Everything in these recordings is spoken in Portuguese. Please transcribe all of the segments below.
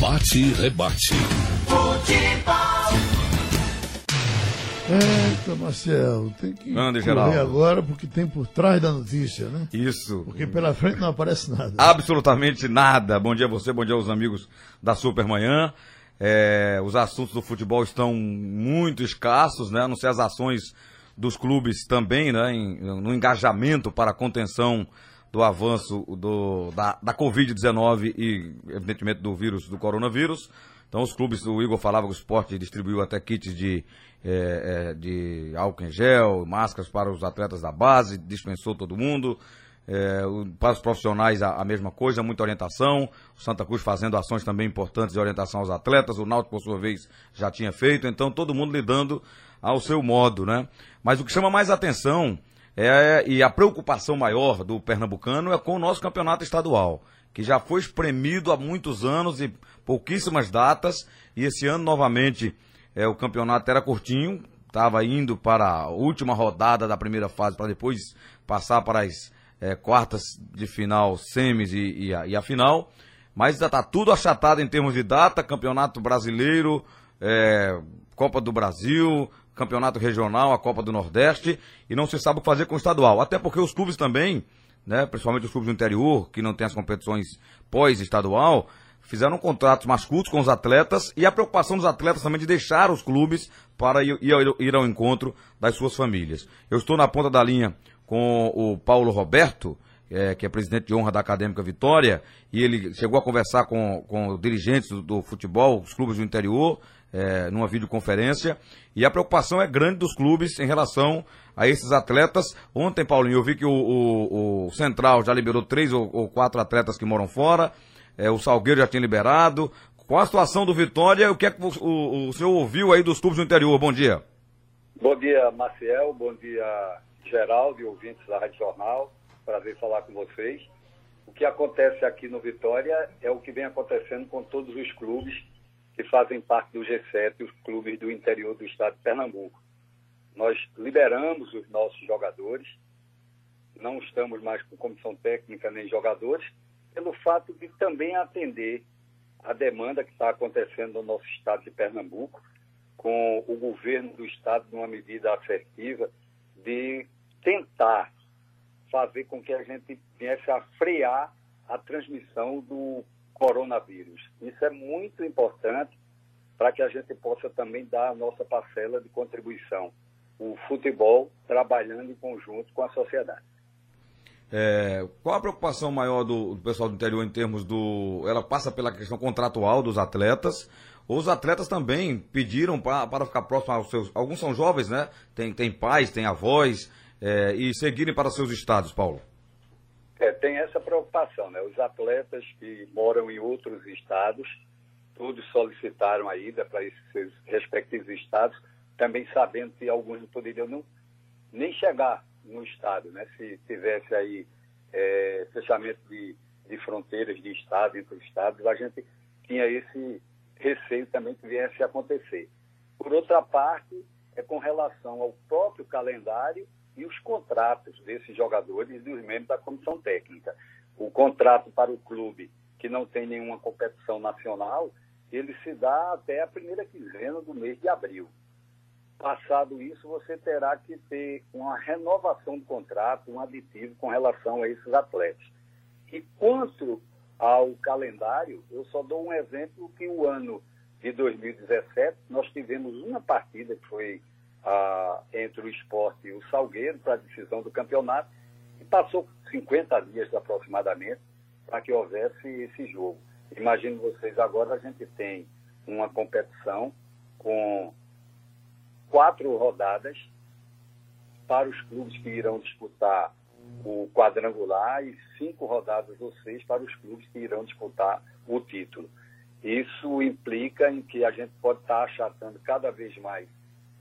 Bate e rebate. Futebol. Eita, Marcelo, tem que Manda, correr Geraldo. agora porque tem por trás da notícia, né? Isso. Porque pela frente não aparece nada. Absolutamente nada. Bom dia a você, bom dia aos amigos da Supermanhã. É, os assuntos do futebol estão muito escassos, né? A não ser as ações dos clubes também, né? Em- no engajamento para a contenção do avanço do, da, da Covid-19 e, evidentemente, do vírus, do coronavírus. Então, os clubes, o Igor falava que o esporte distribuiu até kits de, é, é, de álcool em gel, máscaras para os atletas da base, dispensou todo mundo. É, o- para os profissionais a, a mesma coisa, muita orientação. O Santa Cruz fazendo ações também importantes de orientação aos atletas. O Náutico, por sua vez, já tinha feito. Então, todo mundo lidando ao seu modo, né? Mas o que chama mais atenção é, e a preocupação maior do pernambucano é com o nosso campeonato estadual, que já foi espremido há muitos anos e pouquíssimas datas. E esse ano, novamente, é, o campeonato era curtinho, estava indo para a última rodada da primeira fase para depois passar para as é, quartas de final, semis e, e a, e a final. Mas ainda está tudo achatado em termos de data, campeonato brasileiro, é, Copa do Brasil, campeonato regional, a Copa do Nordeste, e não se sabe o que fazer com o estadual. Até porque os clubes também, né, principalmente os clubes do interior, que não têm as competições pós-estadual, fizeram contratos mais curtos com os atletas e a preocupação dos atletas também de deixar os clubes para ir- ir ao encontro das suas famílias. Eu estou na ponta da linha com o Paulo Roberto, eh, que é presidente de honra da Acadêmica Vitória, e ele chegou a conversar com, com dirigentes do, do futebol, os clubes do interior, eh, numa videoconferência, e a preocupação é grande dos clubes em relação a esses atletas. Ontem, Paulinho, eu vi que o, o- o Central já liberou três ou, ou quatro atletas que moram fora, eh, o Salgueiro já tinha liberado. Qual a situação do Vitória? O que é que o- o senhor ouviu aí dos clubes do interior? Bom dia. Bom dia, Maciel. Bom dia, Geraldo e ouvintes da Rádio Jornal. Prazer falar com vocês. O que acontece aqui no Vitória é o que vem acontecendo com todos os clubes que fazem parte do G7, os clubes do interior do estado de Pernambuco. Nós liberamos os nossos jogadores, não estamos mais com comissão técnica nem jogadores, pelo fato de também atender a demanda que está acontecendo no nosso estado de Pernambuco, com o governo do estado numa medida assertiva de tentar fazer com que a gente viesse a frear a transmissão do coronavírus. Isso é muito importante para que a gente possa também dar a nossa parcela de contribuição. O futebol trabalhando em conjunto com a sociedade. É, qual a preocupação maior do, do pessoal do interior em termos do. Ela passa pela questão contratual dos atletas. Os atletas também pediram para ficar próximo aos seus. Alguns são jovens, né? Tem, tem pais, tem avós, é, e seguirem para seus estados, Paulo. É, tem essa preocupação, né? Os atletas que moram em outros estados, todos solicitaram a ida para esses respectivos estados, também sabendo que alguns não poderiam não, nem chegar no estado, né? Se tivesse aí é, fechamento de, de fronteiras de estado entre os estados, a gente tinha esse receio também que viesse a acontecer. Por outra parte, é com relação ao próprio calendário e os contratos desses jogadores e dos membros da comissão técnica. O contrato para o clube que não tem nenhuma competição nacional, ele se dá até a primeira quinzena do mês de abril. Passado isso, você terá que ter uma renovação do contrato, um aditivo com relação a esses atletas. E quanto ao calendário, eu só dou um exemplo que o ano de 2017 nós tivemos uma partida que foi entre o esporte e o Salgueiro para a decisão do campeonato e passou 50 dias aproximadamente para que houvesse esse jogo. Imagine vocês agora a gente tem uma competição com quatro rodadas para os clubes que irão disputar o quadrangular e cinco rodadas ou seis para os clubes que irão disputar o título. Isso implica em que a gente pode estar achatando cada vez mais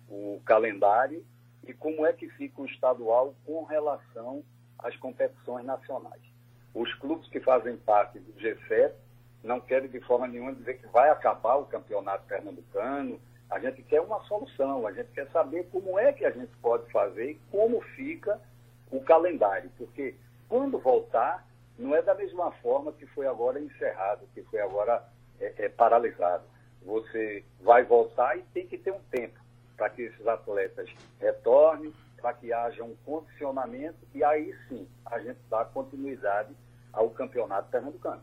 o calendário e como é que fica o estadual com relação às competições nacionais. Os clubes que fazem parte do G7 não querem de forma nenhuma dizer que vai acabar o campeonato pernambucano. A gente quer uma solução, a gente quer saber como é que a gente pode fazer e como fica o calendário, porque quando voltar, não é da mesma forma que foi agora encerrado, que foi agora é, é paralisado. Você vai voltar e tem que ter um tempo para que esses atletas retornem, para que haja um condicionamento e aí sim a gente dá continuidade ao campeonato pernambucano.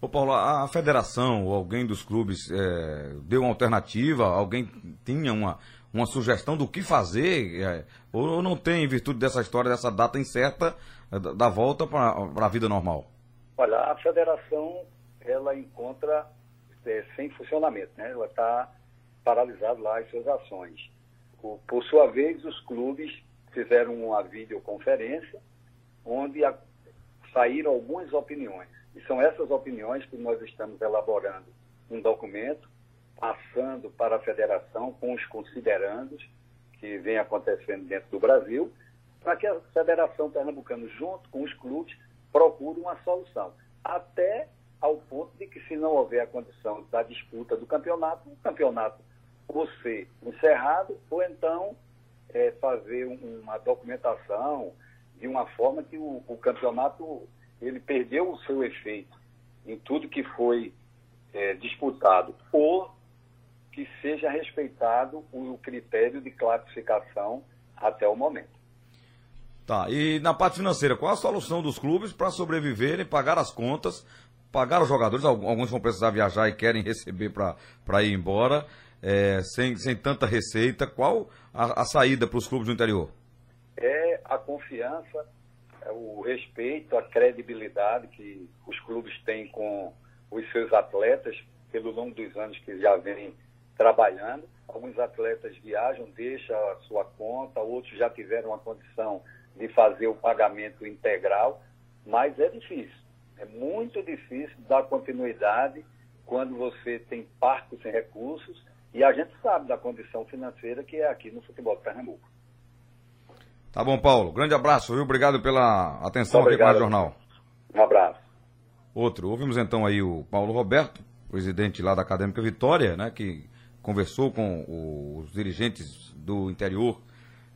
Ô Paulo, a federação ou alguém dos clubes é, deu uma alternativa? Alguém tinha uma, uma sugestão do que fazer? É, ou não tem, em virtude dessa história, dessa data incerta, é, da volta para a vida normal? Olha, a federação, ela encontra sem funcionamento, né? Ela está paralisada lá as suas ações. Por, por sua vez, os clubes fizeram uma videoconferência onde a, saíram algumas opiniões e são essas opiniões que nós estamos elaborando um documento, passando para a federação com os considerandos que vem acontecendo dentro do Brasil, para que a Federação Pernambucana, junto com os clubes, procure uma solução. Até ao ponto de que, se não houver a condição da disputa do campeonato, o campeonato ser encerrado, ou então é, fazer uma documentação de uma forma que o, o campeonato ele perdeu o seu efeito em tudo que foi é, disputado, ou que seja respeitado o critério de classificação até o momento. Tá, e na parte financeira, qual a solução dos clubes para sobreviverem, pagar as contas, pagar os jogadores? Alguns vão precisar viajar e querem receber para ir embora, é, sem, sem tanta receita. Qual a, a saída para os clubes do interior? É a confiança o respeito, a credibilidade que os clubes têm com os seus atletas pelo longo dos anos que já vêm trabalhando. Alguns atletas viajam, deixam a sua conta, outros já tiveram a condição de fazer o pagamento integral, mas é difícil. É muito difícil dar continuidade quando você tem parques sem recursos e a gente sabe da condição financeira que é aqui no futebol de Pernambuco. Tá bom, Paulo. Grande abraço, viu? Obrigado pela atenção aqui com o Jornal. Um abraço. Outro. Ouvimos então aí o Paulo Roberto, presidente lá da Acadêmica Vitória, né, que conversou com os dirigentes do interior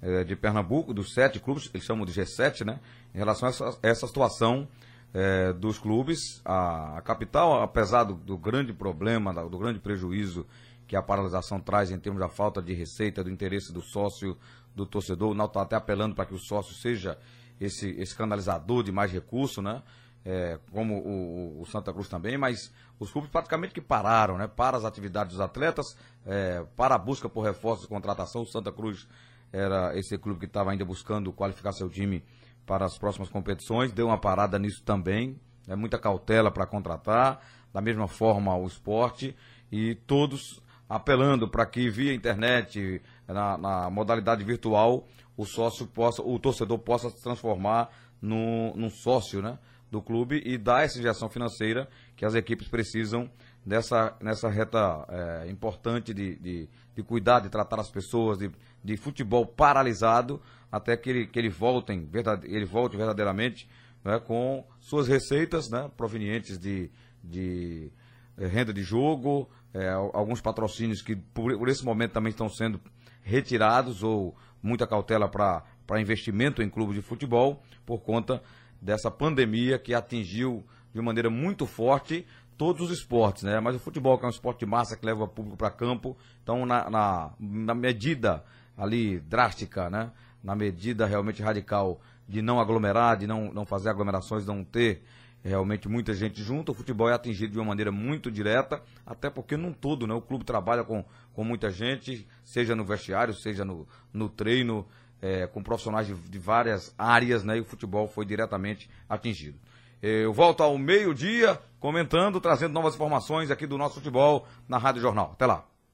eh, de Pernambuco, dos sete clubes, eles chamam de G7, né, em relação a essa, essa situação eh, dos clubes. A, a, capital, apesar do, do grande problema, do grande prejuízo que a paralisação traz em termos da falta de receita, do interesse do sócio, do torcedor. O Náutico está até apelando para que o sócio seja esse, esse canalizador de mais recursos, né? É, como o, o, Santa Cruz também, mas os clubes praticamente que pararam, né? Para as atividades dos atletas, é, para a busca por reforços e contratação. O Santa Cruz era esse clube que estava ainda buscando qualificar seu time para as próximas competições, deu uma parada nisso também, é muita cautela para contratar, da mesma forma o esporte, e todos apelando para que via internet, na, na, modalidade virtual, o sócio possa, o torcedor possa se transformar no, num sócio né, do clube e dar essa injeção financeira que as equipes precisam nessa, nessa reta é, importante de, de, de, cuidar, de tratar as pessoas, de, de futebol paralisado, até que ele, que ele, voltem, verdade, ele volte verdadeiramente né, com suas receitas né, provenientes de, de é, renda de jogo, é, alguns patrocínios que por, por, esse momento também estão sendo retirados ou muita cautela para investimento em clubes de futebol por conta dessa pandemia que atingiu de maneira muito forte todos os esportes, né? Mas o futebol, que é um esporte de massa que leva público para campo, então na, na, na, medida ali drástica, né? Na medida realmente radical de não aglomerar, de não, não fazer aglomerações, não ter realmente muita gente junto, o futebol é atingido de uma maneira muito direta, até porque num todo, né? O clube trabalha com, com muita gente, seja no vestiário, seja no, no treino, é, com profissionais de, de, várias áreas, né? E o futebol foi diretamente atingido. Eu volto ao meio-dia comentando, trazendo novas informações aqui do nosso futebol na Rádio Jornal. Até lá.